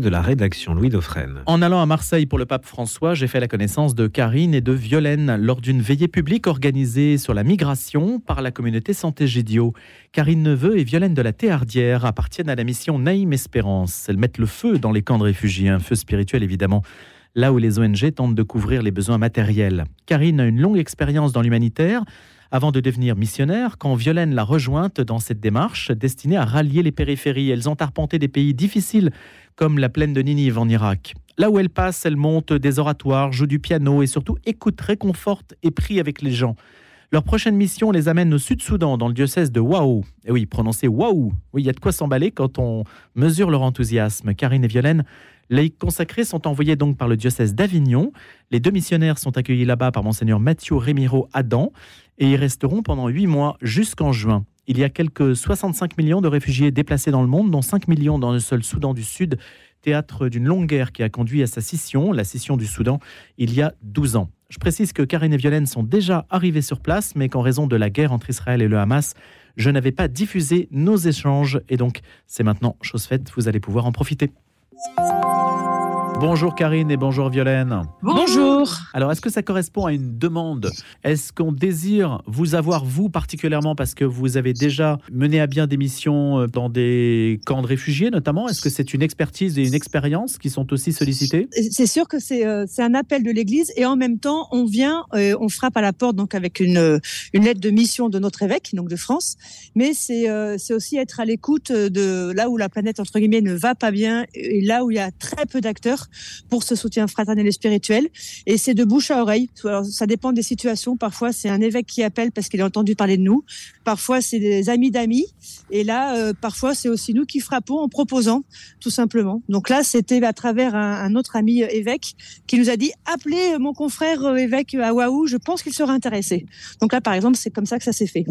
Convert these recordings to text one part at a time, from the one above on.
de la rédaction Louis Dauphren. En allant à Marseille pour le pape François, j'ai fait la connaissance de Karine et de Violaine lors d'une veillée publique organisée sur la migration par la communauté Santé Gédio. Karine Neveu et Violaine de la Théardière appartiennent à la mission Naïm Espérance. Elles mettent le feu dans les camps de réfugiés, un feu spirituel évidemment, là où les ONG tentent de couvrir les besoins matériels. Karine a une longue expérience dans l'humanitaire avant de devenir missionnaire, quand Violaine l'a rejointe dans cette démarche destinée à rallier les périphéries. Elles ont arpenté des pays difficiles comme la plaine de Ninive en Irak. Là où elle passe, elle monte des oratoires, joue du piano et surtout écoute, réconforte et prie avec les gens. Leur prochaine mission les amène au Sud-Soudan, dans le diocèse de Waou. Et oui, prononcé Waou. Oui, il y a de quoi s'emballer quand on mesure leur enthousiasme. Karine et Violaine les consacrés sont envoyés donc par le diocèse d'Avignon. Les deux missionnaires sont accueillis là-bas par monseigneur Mathieu Rémiro Adam et y resteront pendant huit mois jusqu'en juin. Il y a quelques 65 millions de réfugiés déplacés dans le monde, dont 5 millions dans le seul Soudan du Sud, théâtre d'une longue guerre qui a conduit à sa scission, la scission du Soudan, il y a 12 ans. Je précise que Karine et Violaine sont déjà arrivés sur place, mais qu'en raison de la guerre entre Israël et le Hamas, je n'avais pas diffusé nos échanges, et donc c'est maintenant chose faite, vous allez pouvoir en profiter. Bonjour Karine et bonjour Violaine. Bonjour. Alors, est-ce que ça correspond à une demande? Est-ce qu'on désire vous avoir, vous particulièrement, parce que vous avez déjà mené à bien des missions euh, dans des camps de réfugiés notamment? Est-ce que c'est une expertise et une expérience qui sont aussi sollicitées? C'est sûr que euh, c'est un appel de l'Église et en même temps, on vient, euh, on frappe à la porte donc avec une, une lettre de mission de notre évêque, donc de France, mais c'est aussi être à l'écoute de là où la planète, entre guillemets, ne va pas bien et là où il y a très peu d'acteurs pour ce soutien fraternel et spirituel. Et c'est de bouche à oreille. Alors, ça dépend des situations. Parfois, c'est un évêque qui appelle parce qu'il a entendu parler de nous. Parfois, c'est des amis d'amis. Et là, euh, parfois, c'est aussi nous qui frappons en proposant, tout simplement. Donc là, c'était à travers un, autre ami euh, évêque qui nous a dit appelez mon confrère euh, évêque à Waouh, je pense qu'il sera intéressé. Donc là, par exemple, c'est comme ça que ça s'est fait.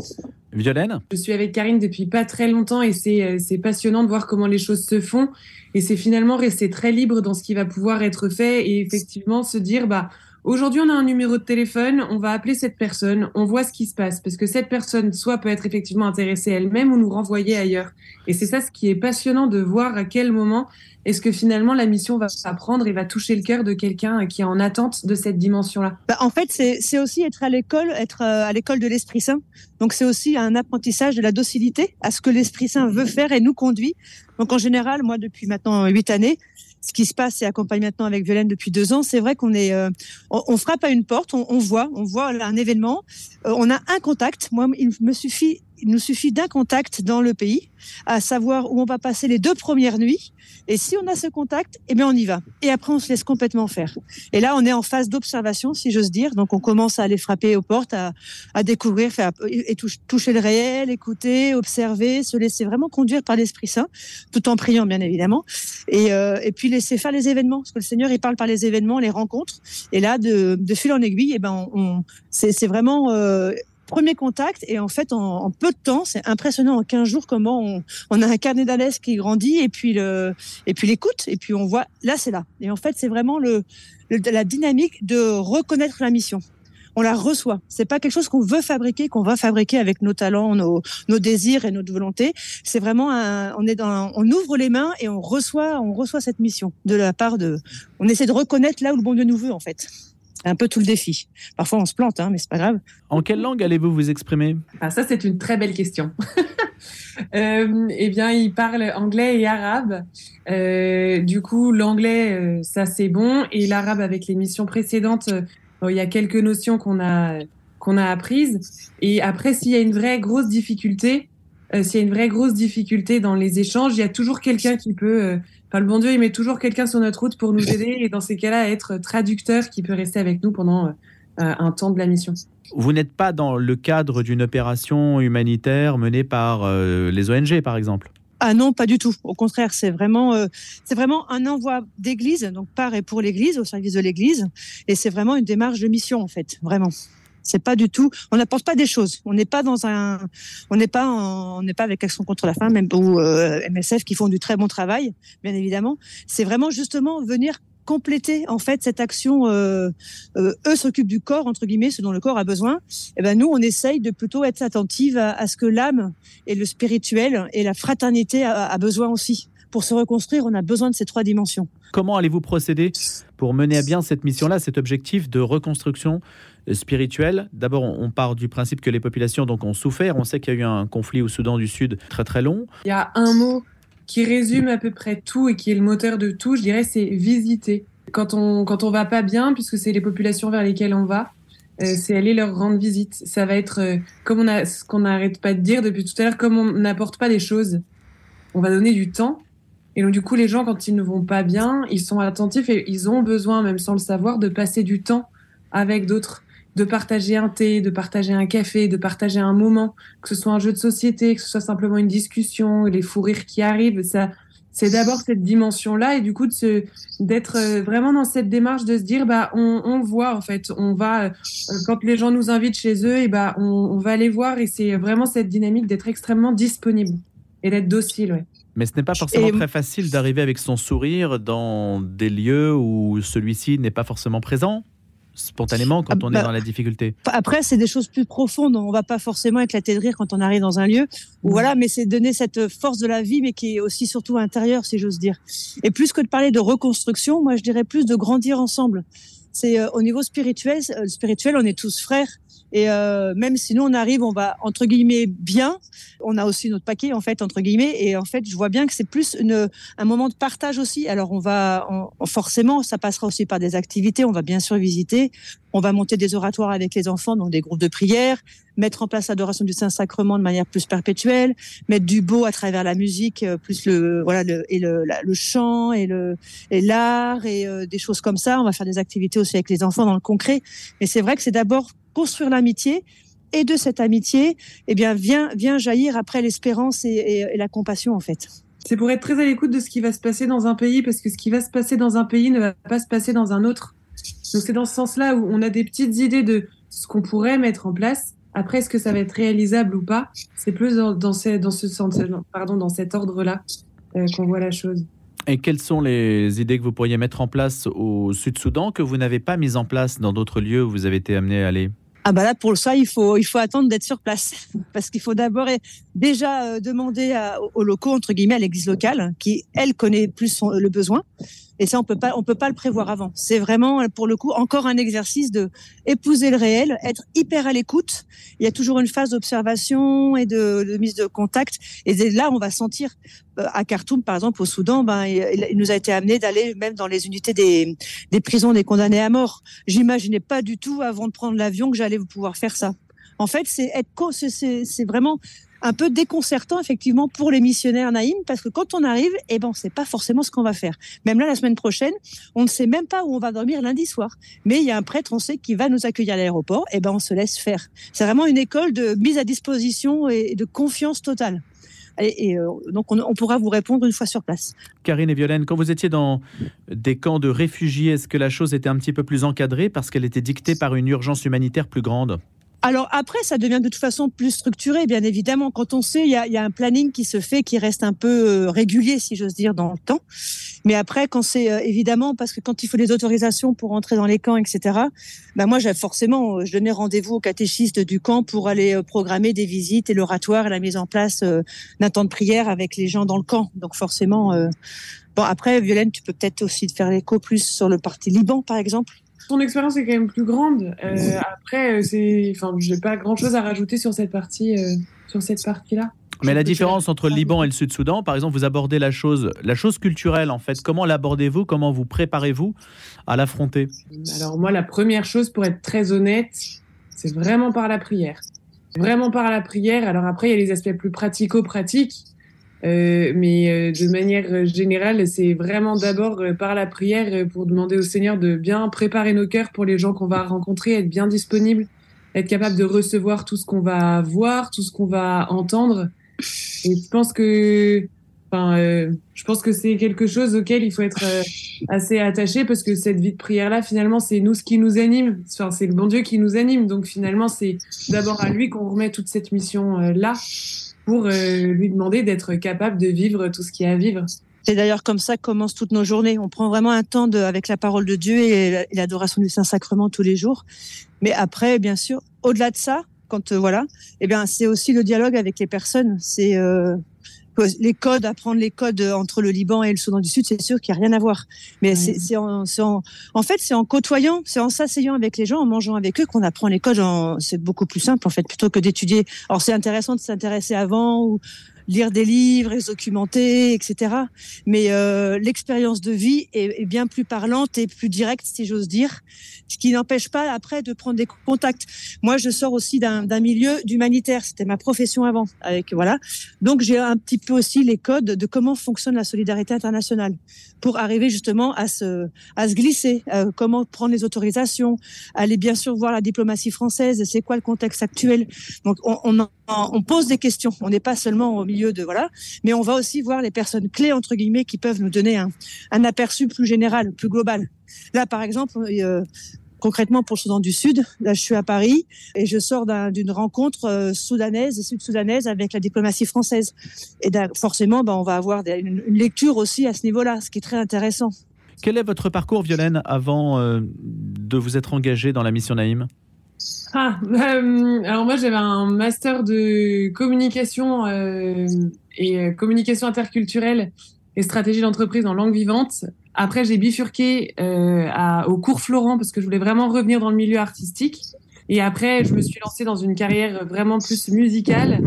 Violaine Je suis avec Karine depuis pas très longtemps et c'est passionnant de voir comment les choses se font. Et c'est finalement rester très libre dans ce qui va pouvoir être fait et effectivement se dire, bah, Aujourd'hui, on a un numéro de téléphone, on va appeler cette personne, on voit ce qui se passe, parce que cette personne, soit peut être effectivement intéressée elle-même ou nous renvoyer ailleurs. Et c'est ça ce qui est passionnant de voir à quel moment est-ce que finalement la mission va s'apprendre et va toucher le cœur de quelqu'un qui est en attente de cette dimension-là. Bah, en fait, c'est aussi être à l'école, être euh, à l'école de l'Esprit Saint. Donc c'est aussi un apprentissage de la docilité à ce que l'Esprit Saint veut faire et nous conduit. Donc en général, moi depuis maintenant huit années, ce qui se passe et accompagne maintenant avec Violaine depuis deux ans, c'est vrai qu'on est, euh, on, frappe à une porte, on, voit, on voit un événement, euh, on a un contact. Moi, il me suffit il nous suffit d'un contact dans le pays, à savoir où on va passer les deux premières nuits. Et si on a ce contact, eh bien on y va. Et après, on se laisse complètement faire. Et là, on est en phase d'observation, si j'ose dire. Donc, on commence à aller frapper aux portes, à, découvrir, faire, et toucher le réel, écouter, observer, se laisser vraiment conduire par l'Esprit Saint, tout en priant, bien évidemment. Et, euh, et puis laisser faire les événements, parce que le Seigneur, il parle par les événements, les rencontres. Et là, de, de fil en aiguille, eh ben, on, c'est vraiment euh, premier contact et en fait en, peu de temps, c'est impressionnant en 15 jours comment on, a un carnet d'adresse qui grandit et puis le et puis l'écoute et puis on voit là c'est là et en fait c'est vraiment le, la dynamique de reconnaître la mission on la reçoit. C'est pas quelque chose qu'on veut fabriquer, qu'on va fabriquer avec nos talents, nos, nos désirs et notre volonté. C'est vraiment un, on est dans, on ouvre les mains et on reçoit, on reçoit cette mission de la part de, on essaie de reconnaître là où le bon Dieu nous veut en fait. C'est un peu tout le défi. Parfois, on se plante, hein, mais c'est pas grave. En quelle langue allez-vous vous exprimer? Ah, Ça, c'est une très belle question. euh, eh bien, il parle anglais et arabe. Euh, du coup, l'anglais, euh, ça c'est bon, et l'arabe avec les missions précédentes, euh, il y a quelques notions qu'on a qu'on a apprises. Et après, s'il y a une vraie grosse difficulté, s'il y a une vraie grosse difficulté dans les échanges, il y a toujours quelqu'un qui peut le bon Dieu, il met toujours quelqu'un sur notre route pour nous aider et dans ces cas-là, être traducteur qui peut rester avec nous pendant euh, un temps de la mission. Vous n'êtes pas dans le cadre d'une opération humanitaire menée par euh, les ONG, par exemple? Ah non, pas du tout. Au contraire, c'est vraiment, euh, c'est vraiment un envoi d'église, donc par et pour l'église, au service de l'église, et c'est vraiment une démarche de mission en fait, vraiment. C'est pas du tout. On n'apporte pas des choses. On n'est pas dans un. On n'est pas. on n'est pas avec Action contre la faim, même ou euh, MSF qui font du très bon travail, bien évidemment. C'est vraiment justement venir compléter en fait cette action. Euh, euh, eux s'occupent du corps entre guillemets, ce dont le corps a besoin. Et ben nous, on essaye de plutôt être attentive à, ce que l'âme et le spirituel et la fraternité a, a besoin aussi pour se reconstruire, on a besoin de ces trois dimensions. Comment allez-vous procéder pour mener à bien cette mission-là, cet objectif de reconstruction spirituelle? D'abord, on part du principe que les populations donc, ont souffert. On sait qu'il y a eu un conflit au Soudan du Sud très très long. Il y a un mot qui résume à peu près tout et qui est le moteur de tout, je dirais, c'est visiter. Quand on quand on va pas bien, puisque c'est les populations vers lesquelles on va, euh, c'est aller leur rendre visite. Ça va être euh, comme on a ce qu'on n'arrête pas de dire depuis tout à l'heure, comme on n'apporte pas les choses, on va donner du temps. Et donc du coup, les gens quand ils ne vont pas bien, ils sont attentifs et ils ont besoin, même sans le savoir, de passer du temps avec d'autres, de partager un thé, de partager un café, de partager un moment, que ce soit un jeu de société, que ce soit simplement une discussion, les fous rires qui arrivent, ça c'est d'abord cette dimension-là et du coup d'être euh, vraiment dans cette démarche de se dire bah on, on voit en fait on va euh, quand les gens nous invitent chez eux et bah on, on va les voir et c'est vraiment cette dynamique d'être extrêmement disponible et d'être docile ouais. Mais ce n'est pas forcément très facile d'arriver avec son sourire dans des lieux où celui-ci n'est pas forcément présent spontanément quand ah, on est bah, dans la difficulté. Après, c'est des choses plus profondes. On va pas forcément éclater de rire quand on arrive dans un lieu. Ou voilà, mais c'est donner cette force de la vie, mais qui est aussi surtout intérieure, si j'ose dire. Et plus que de parler de reconstruction, moi, je dirais plus de grandir ensemble. C'est euh, au niveau spirituel, euh, spirituel, on est tous frères. Et euh, même si nous on arrive, on va entre guillemets bien. On a aussi notre paquet en fait entre guillemets. Et en fait, je vois bien que c'est plus une, un moment de partage aussi. Alors on va forcément, ça passera aussi par des activités. On va bien sûr visiter. On va monter des oratoires avec les enfants, donc des groupes de prière, mettre en place l'adoration du Saint-Sacrement de manière plus perpétuelle, mettre du beau à travers la musique, euh, plus le voilà et le, chant et le et l'art et euh, des choses comme ça. On va faire des activités aussi avec les enfants dans le concret. Mais c'est vrai que c'est d'abord construire l'amitié et de cette amitié, eh bien, vient, vient jaillir après l'espérance et, la compassion, en fait. C'est pour être très à l'écoute de ce qui va se passer dans un pays, parce que ce qui va se passer dans un pays ne va pas se passer dans un autre. Donc c'est dans ce sens-là où on a des petites idées de ce qu'on pourrait mettre en place. Après, est-ce que ça va être réalisable ou pas? C'est plus dans, dans, ce, dans ce sens, pardon, dans cet ordre-là euh, qu'on voit la chose. Et quelles sont les idées que vous pourriez mettre en place au Sud-Soudan que vous n'avez pas mises en place dans d'autres lieux où vous avez été amené à aller? Ah bah là pour ça il faut il faut attendre d'être sur place. Parce qu'il faut d'abord déjà euh, demander aux locaux entre guillemets à l'église locale qui elle connaît plus le besoin et ça on peut pas on peut pas le prévoir avant c'est vraiment pour le coup encore un exercice de épouser le réel être hyper à l'écoute il y a toujours une phase d'observation et de, mise de contact et là on va sentir euh, à Khartoum, par exemple, au Soudan, ben, il, nous a été amené d'aller même dans les unités des, des prisons des condamnés à mort. J'imaginais pas du tout, avant de prendre l'avion, que j'allais pouvoir faire ça. En fait, c'est être, c'est vraiment un peu déconcertant effectivement pour les missionnaires Naïm parce que quand on arrive, eh ben on sait pas forcément ce qu'on va faire. Même là la semaine prochaine, on ne sait même pas où on va dormir lundi soir. Mais il y a un prêtre, on sait, qui va nous accueillir à l'aéroport. Eh ben on se laisse faire. C'est vraiment une école de mise à disposition et de confiance totale. Et, euh, donc, on, pourra vous répondre une fois sur place. Karine et Violaine, quand vous étiez dans des camps de réfugiés, est-ce que la chose était un petit peu plus encadrée parce qu'elle était dictée par une urgence humanitaire plus grande? Alors après, ça devient de toute façon plus structuré, bien évidemment. Quand on sait, il y a, y a, un planning qui se fait, qui reste un peu euh, régulier, si j'ose dire, dans le temps. Mais après, quand c'est euh, évidemment, parce que quand il faut des autorisations pour entrer dans les camps, etc. Ben moi, j'ai forcément, euh, je donnais rendez-vous au catéchiste du camp pour aller programmer des visites et l'oratoire et la mise en place d'un temps de prière avec les gens dans le camp. Donc forcément. Bon après, Violaine, tu peux peut-être aussi faire l'écho plus sur le parti Liban, par exemple. Ton expérience est quand même plus grande. Euh, après, euh, c'est, enfin, j'ai pas grand-chose à rajouter sur cette partie, euh, sur cette partie-là. Mais la différence entre le Liban et le Sud-Soudan, par exemple, vous abordez la chose, la chose culturelle en fait. Comment l'abordez-vous? Comment vous préparez-vous à l'affronter? Alors moi, la première chose, pour être très honnête, c'est vraiment par la prière. Vraiment par la prière. Alors après, il y a les aspects plus pratico-pratiques. Euh, mais euh, de manière générale, c'est vraiment d'abord euh, par la prière pour demander au Seigneur de bien préparer nos cœurs pour les gens qu'on va rencontrer, être bien disponible, être capable de recevoir tout ce qu'on va voir, tout ce qu'on va entendre. Et je pense que, enfin, je pense que c'est quelque chose auquel il faut être assez attaché parce que cette vie de prière-là, finalement, c'est nous ce qui nous anime. Enfin, c'est le bon Dieu qui nous anime. Donc finalement, c'est d'abord à lui qu'on remet toute cette mission-là pour euh, lui demander d'être capable de vivre tout ce qu'il y a à vivre. C'est d'ailleurs comme ça que commencent toutes nos journées. On prend vraiment un temps de, avec la parole de Dieu et l'adoration du Saint-Sacrement tous les jours. Mais après, bien sûr, au-delà de ça, quand euh, voilà, eh bien, c'est aussi le dialogue avec les personnes. C'est euh, les codes, apprendre les codes entre le Liban et le Soudan du Sud, c'est sûr qu'il n'y a rien à voir. Mais c'est en, en, en, fait, c'est en côtoyant, c'est en s'asseyant avec les gens, en mangeant avec eux qu'on apprend les codes. C'est beaucoup plus simple, en fait, plutôt que d'étudier. Alors, c'est intéressant de s'intéresser avant ou lire des livres, se documenter, etc. Mais euh, l'expérience de vie est, est, bien plus parlante et plus directe, si j'ose dire, ce qui n'empêche pas après de prendre des contacts. Moi, je sors aussi d'un milieu d'humanitaire, c'était ma profession avant, avec voilà. Donc j'ai un petit peu aussi les codes de comment fonctionne la solidarité internationale pour arriver justement à se à se glisser, euh, comment prendre les autorisations, aller bien sûr voir la diplomatie française, c'est quoi le contexte actuel. Donc on, on, on pose des questions, on n'est pas seulement au milieu de voilà, mais on va aussi voir les personnes clés entre guillemets qui peuvent nous donner un, aperçu plus général, plus global. Là, par exemple, euh, concrètement pour le Soudan du Sud, là, je suis à Paris et je sors d'une rencontre euh, soudanaise et sud-soudanaise avec la diplomatie française. Et forcément, ben, on va avoir une, lecture aussi à ce niveau-là, ce qui est très intéressant. Quel est votre parcours, Violaine, avant euh, de vous être engagée dans la mission Naïm? Ah, euh, alors moi j'avais un master de communication euh, et communication interculturelle et stratégie d'entreprise en langue vivante. Après j'ai bifurqué euh, au cours Florent parce que je voulais vraiment revenir dans le milieu artistique. Et après je me suis lancée dans une carrière vraiment plus musicale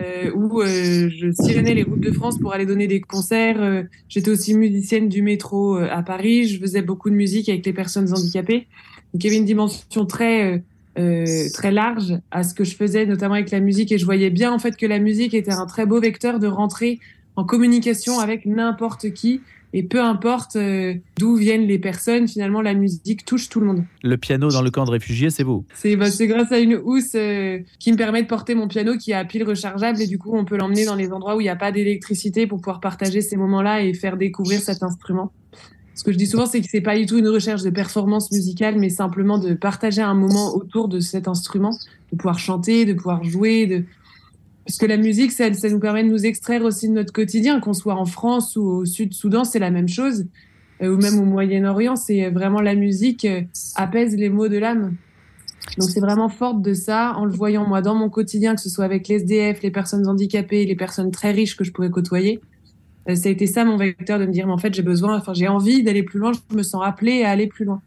euh, où euh, je sillonnais les routes de France pour aller donner des concerts. J'étais aussi musicienne du métro à Paris. Je faisais beaucoup de musique avec les personnes handicapées. Donc il y avait une dimension très euh, très large à ce que je faisais, notamment avec la musique. Et je voyais bien en fait que la musique était un très beau vecteur de rentrer en communication avec n'importe qui. Et peu importe euh, d'où viennent les personnes, finalement, la musique touche tout le monde. Le piano dans le camp de réfugiés, c'est vous C'est bah, grâce à une housse euh, qui me permet de porter mon piano qui a pile rechargeable et du coup, on peut l'emmener dans les endroits où il n'y a pas d'électricité pour pouvoir partager ces moments-là et faire découvrir cet instrument ce que je dis souvent, c'est que c'est pas du tout une recherche de performance musicale, mais simplement de partager un moment autour de cet instrument, de pouvoir chanter, de pouvoir jouer, parce que la musique, ça, ça nous permet de nous extraire aussi de notre quotidien, qu'on soit en France ou au Sud-Soudan, c'est la même chose, euh, ou même au Moyen-Orient, c'est vraiment la musique euh, apaise les maux de l'âme. Donc c'est vraiment forte de ça, en le voyant moi dans mon quotidien, que ce soit avec les SDF, les personnes handicapées, les personnes très riches que je pouvais côtoyer. Euh, ça a été ça mon vecteur de me dire, mais en fait, j'ai besoin, enfin, j'ai envie d'aller plus loin, je me sens appelée à aller plus loin.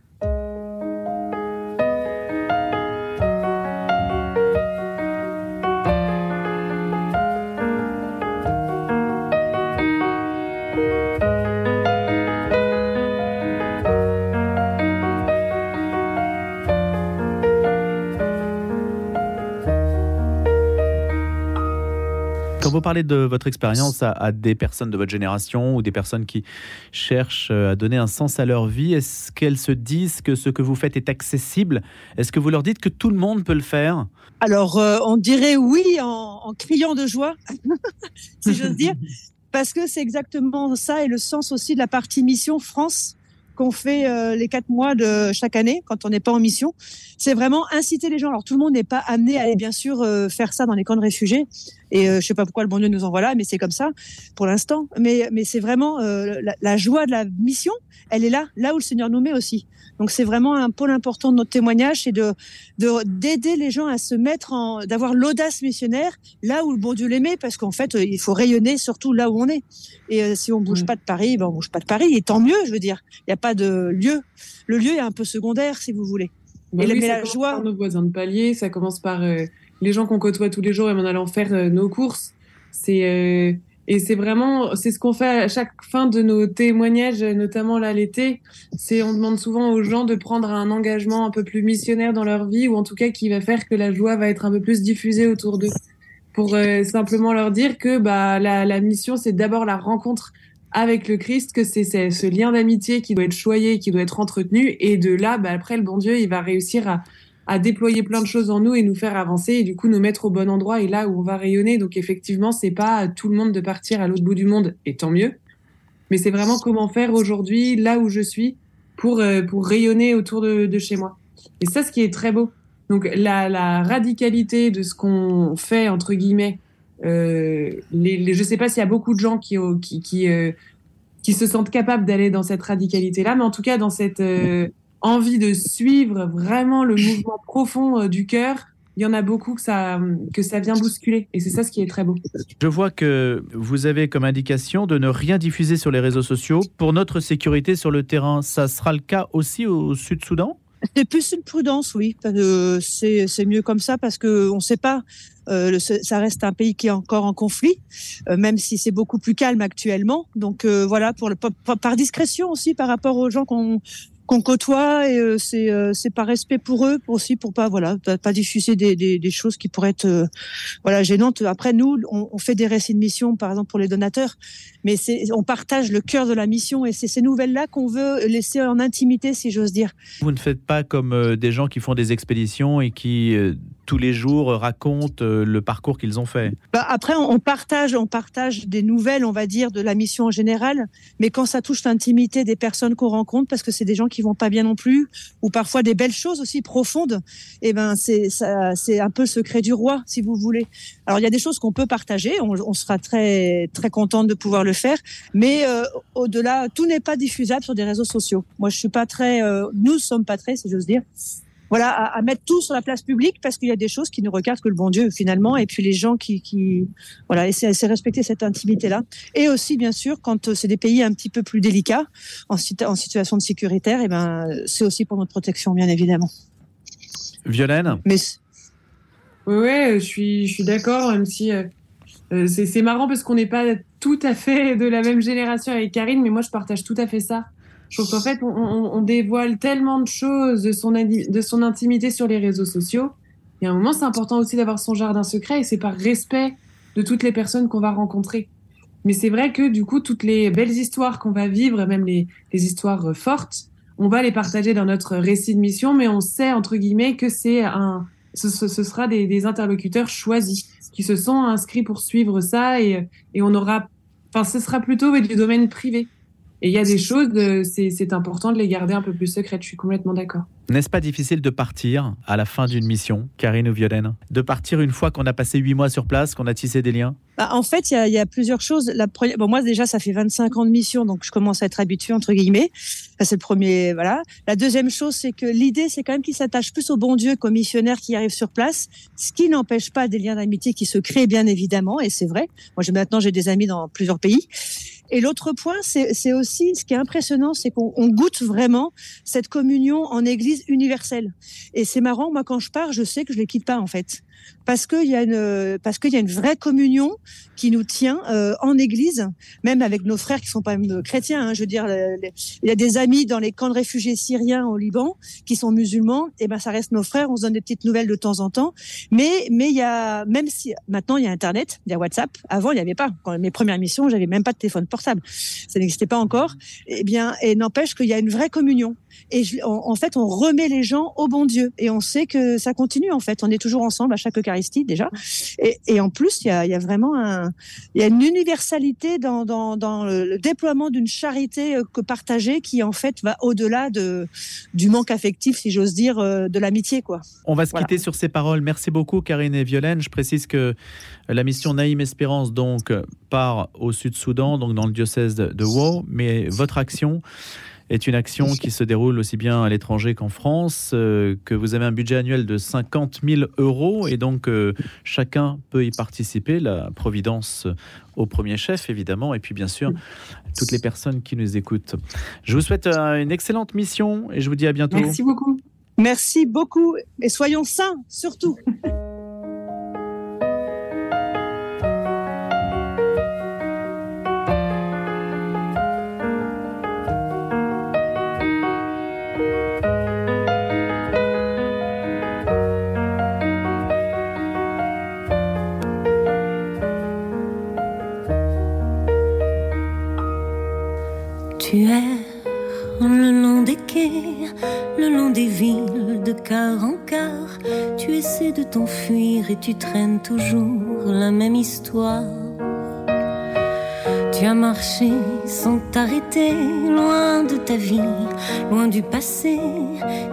Vous parlez de votre expérience à, des personnes de votre génération ou des personnes qui cherchent euh, à donner un sens à leur vie, est-ce qu'elles se disent que ce que vous faites est accessible? Est-ce que vous leur dites que tout le monde peut le faire? Alors, euh, on dirait oui en, criant de joie, si j'ose dire, parce que c'est exactement ça et le sens aussi de la partie mission France qu'on fait euh, les quatre mois de chaque année quand on n'est pas en mission. C'est vraiment inciter les gens. Alors tout le monde n'est pas amené à aller bien sûr faire ça dans les camps de réfugiés. Et euh, je sais pas pourquoi le bon Dieu nous envoie là, mais c'est comme ça pour l'instant. Mais mais c'est vraiment euh, la, la, joie de la mission. Elle est là, là où le Seigneur nous met aussi. Donc c'est vraiment un pôle important de notre témoignage, c'est de d'aider les gens à se mettre en, d'avoir l'audace missionnaire là où le bon Dieu les met, parce qu'en fait il faut rayonner surtout là où on est. Et si on bouge mmh. pas de Paris, ben on bouge pas de Paris. Et tant mieux, je veux dire. Il n'y a pas de lieu. Le lieu est un peu secondaire, si vous voulez. Bah et oui, mais la joie. Par nos voisins de palier, ça commence par euh, les gens qu'on côtoie tous les jours et en allant faire euh, nos courses. C'est euh, et c'est vraiment c'est ce qu'on fait à chaque fin de nos témoignages, notamment là l'été. C'est on demande souvent aux gens de prendre un engagement un peu plus missionnaire dans leur vie ou en tout cas qui va faire que la joie va être un peu plus diffusée autour d'eux. Pour euh, simplement leur dire que bah la, la mission c'est d'abord la rencontre avec le Christ, que c'est ce lien d'amitié qui doit être choyé, qui doit être entretenu. Et de là, bah, après, le bon Dieu, il va réussir à, à, déployer plein de choses en nous et nous faire avancer et du coup nous mettre au bon endroit et là où on va rayonner. Donc effectivement, c'est pas à tout le monde de partir à l'autre bout du monde et tant mieux. Mais c'est vraiment comment faire aujourd'hui, là où je suis, pour, euh, pour rayonner autour de, chez moi. Et ça, ce qui est très beau. Donc la, radicalité de ce qu'on fait, entre guillemets, euh, les, je sais pas s'il y a beaucoup de gens qui, qui, qui, euh, se sentent capables d'aller dans cette radicalité-là, mais en tout cas dans cette euh, envie de suivre vraiment le mouvement profond euh, du cœur. Il y en a beaucoup que ça, que ça vient bousculer. Et c'est ça ce qui est très beau. Je vois que vous avez comme indication de ne rien diffuser sur les réseaux sociaux pour notre sécurité sur le terrain. Ça sera le cas aussi au Sud-Soudan? C'est plus une prudence, oui. C'est mieux comme ça parce qu'on ne sait pas. Euh, ça reste un pays qui est encore en conflit, euh, même si c'est beaucoup plus calme actuellement. Donc euh, voilà, pour le, par discrétion aussi par rapport aux gens qu'on qu'on côtoie et euh, c'est euh, c'est par respect pour eux aussi pour pas voilà pas diffuser des, des, des choses qui pourraient être euh, voilà gênantes. Après nous on, on, fait des récits de mission par exemple pour les donateurs mais c'est on partage le cœur de la mission et c'est ces nouvelles là qu'on veut laisser en intimité si j'ose dire. Vous ne faites pas comme des gens qui font des expéditions et qui tous les jours racontent le parcours qu'ils ont fait bah après on partage on partage des nouvelles on va dire de la mission en général mais quand ça touche l'intimité des personnes qu'on rencontre parce que c'est des gens qui vont pas bien non plus, ou parfois des belles choses aussi profondes, eh ben c'est c'est un peu le secret du roi, si vous voulez. Alors il y a des choses qu'on peut partager, on, sera très très contente de pouvoir le faire, mais euh, au-delà, tout n'est pas diffusable sur des réseaux sociaux. Moi, je suis pas très, euh, nous sommes pas très, si j'ose dire voilà, à, mettre tout sur la place publique parce qu'il y a des choses qui ne regardent que le bon Dieu finalement, et puis les gens qui, qui voilà, et c'est respecter cette intimité-là. Et aussi, bien sûr, quand euh, c'est des pays un petit peu plus délicats, en, en situation de sécuritaire, et eh ben, c'est aussi pour notre protection, bien évidemment. Violaine? Mais oui, ouais, je suis, je suis d'accord, même si euh, euh, c'est marrant parce qu'on n'est pas tout à fait de la même génération avec Karine, mais moi je partage tout à fait ça. Je trouve qu'en fait, on, dévoile tellement de choses de son, intimité sur les réseaux sociaux. Et à un moment, c'est important aussi d'avoir son jardin secret et c'est par respect de toutes les personnes qu'on va rencontrer. Mais c'est vrai que du coup, toutes les belles histoires qu'on va vivre, même les, histoires euh, fortes, on va les partager dans notre récit de mission, mais on sait, entre guillemets, que c'est un, ce, sera des, interlocuteurs choisis qui se sont inscrits pour suivre ça et, et on aura, enfin, ce sera plutôt du domaine privé. Et il y a des choses, c'est important de les garder un peu plus secrètes. Je suis complètement d'accord. N'est-ce pas difficile de partir à la fin d'une mission, Karine ou Violaine? De partir une fois qu'on a passé huit mois sur place, qu'on a tissé des liens? Bah, En fait, il y, a plusieurs choses. La bon, moi, déjà, ça fait 25 ans de mission, donc je commence à être habituée, entre guillemets. c'est le premier. Voilà. La deuxième chose, c'est que l'idée, c'est quand même qu'il s'attache plus au bon Dieu qu'aux missionnaires qui arrivent sur place, ce qui n'empêche pas des liens d'amitié qui se créent, bien évidemment, et c'est vrai. Moi, maintenant, j'ai des amis dans plusieurs pays. Et l'autre point, c'est aussi, ce qui est impressionnant, c'est qu'on goûte vraiment cette communion en Église universelle. Et c'est marrant, moi quand je pars, je sais que je les quitte pas en fait parce qu'il y a une parce qu'il y a une vraie communion qui nous tient euh, en Église, même avec nos frères qui sont pas même chrétiens. Hein, je veux dire, il y a des amis dans les camps de réfugiés syriens au Liban qui sont musulmans. Et ben ça reste nos frères. On se donne des petites nouvelles de temps en temps. Mais mais il y a même si maintenant il y a Internet, il y a WhatsApp. Avant il n'y avait pas. Quand mes premières missions, j'avais même pas de téléphone portable. Ça n'existait pas encore. Eh bien, et n'empêche qu'il y a une vraie communion. Et en fait, on remet les gens au bon Dieu. Et on sait que ça continue, en fait. On est toujours ensemble à chaque Eucharistie, déjà. Et, et en plus, il y a, y a, vraiment un, y a une universalité dans, dans, dans le déploiement d'une charité euh, que partagée qui, en fait, va au-delà de, du manque affectif, si j'ose dire, euh, de l'amitié, quoi. On va se quitter sur ces paroles. Merci beaucoup, Karine et Violaine. Je précise que la mission Naïm Espérance, donc, part au Sud-Soudan, donc dans le diocèse de, de Wau, mais votre action est une action qui se déroule aussi bien à l'étranger qu'en France, euh, que vous avez un budget annuel de 50 000 euros et donc euh, chacun peut y participer, la Providence au premier chef évidemment, et puis bien sûr toutes les personnes qui nous écoutent. Je vous souhaite euh, une excellente mission et je vous dis à bientôt. Merci beaucoup. Merci beaucoup et soyons sains surtout. T'enfuir et tu traînes toujours la même histoire. Tu as marché sans t'arrêter, loin de ta vie, loin du passé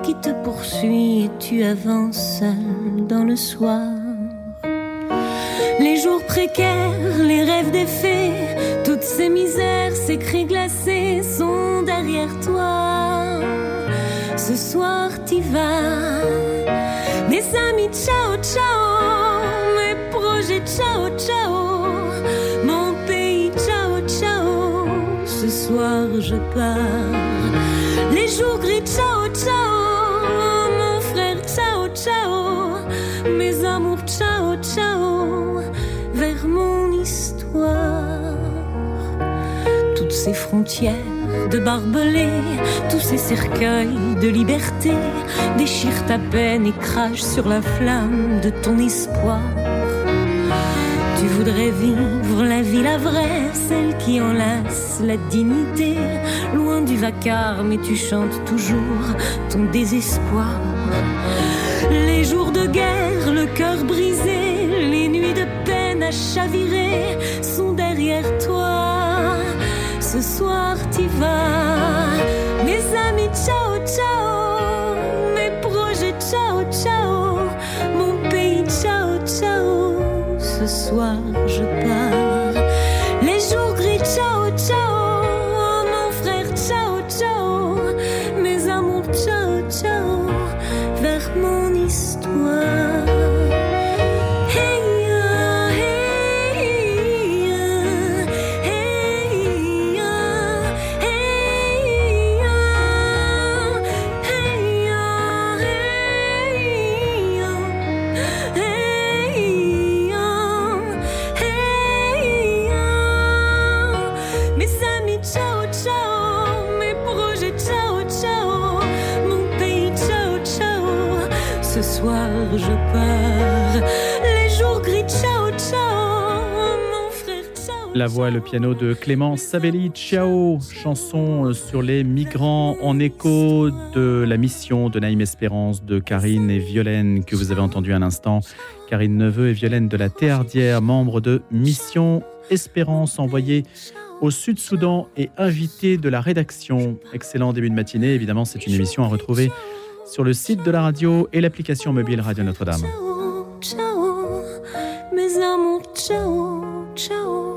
qui te poursuit et tu avances seul dans le soir. Les jours précaires, les rêves défaits, toutes ces misères, ces cris glacés sont derrière toi. Ce soir, t'y vas, ciao, ciao. Mes projets, ciao, ciao. Mon pays, ciao, ciao. Ce soir, je pars. Les jours gris, ciao, ciao. Mon frère, ciao, ciao. Mes amours, ciao, ciao. Vers mon histoire. Toutes ces frontières de barbelés, tous ces cercueils de liberté déchirent ta peine et crachent sur la flamme de ton espoir. Tu voudrais vivre la vie, la vraie, celle qui enlace la dignité, loin du vacarme, et tu chantes toujours ton désespoir. Les jours de guerre, le cœur brisé, les nuits de peine à chavirer. Ce soir, t'y vas. Mes amis, ciao, ciao. Mes projets, ciao, ciao. Mon pays, ciao, ciao. Ce soir, je pars. Les jours gris, ciao, ciao. Je pars. Les jours gris, ciao, ciao. Mon frère, ciao. La voix et le piano de Clémence Savelli, Ciao, chanson sur les migrants en écho de la mission de Naïm Espérance, de Karine et Violaine que vous avez entendu un instant. Karine Neveu et Violaine de la Théardière, membres de Mission Espérance, envoyés au Sud-Soudan et invités de la rédaction. Excellent début de matinée, évidemment c'est une émission à retrouver sur le site de la radio et l'application mobile Radio Notre-Dame. Ciao, ciao, mes amours, ciao, ciao.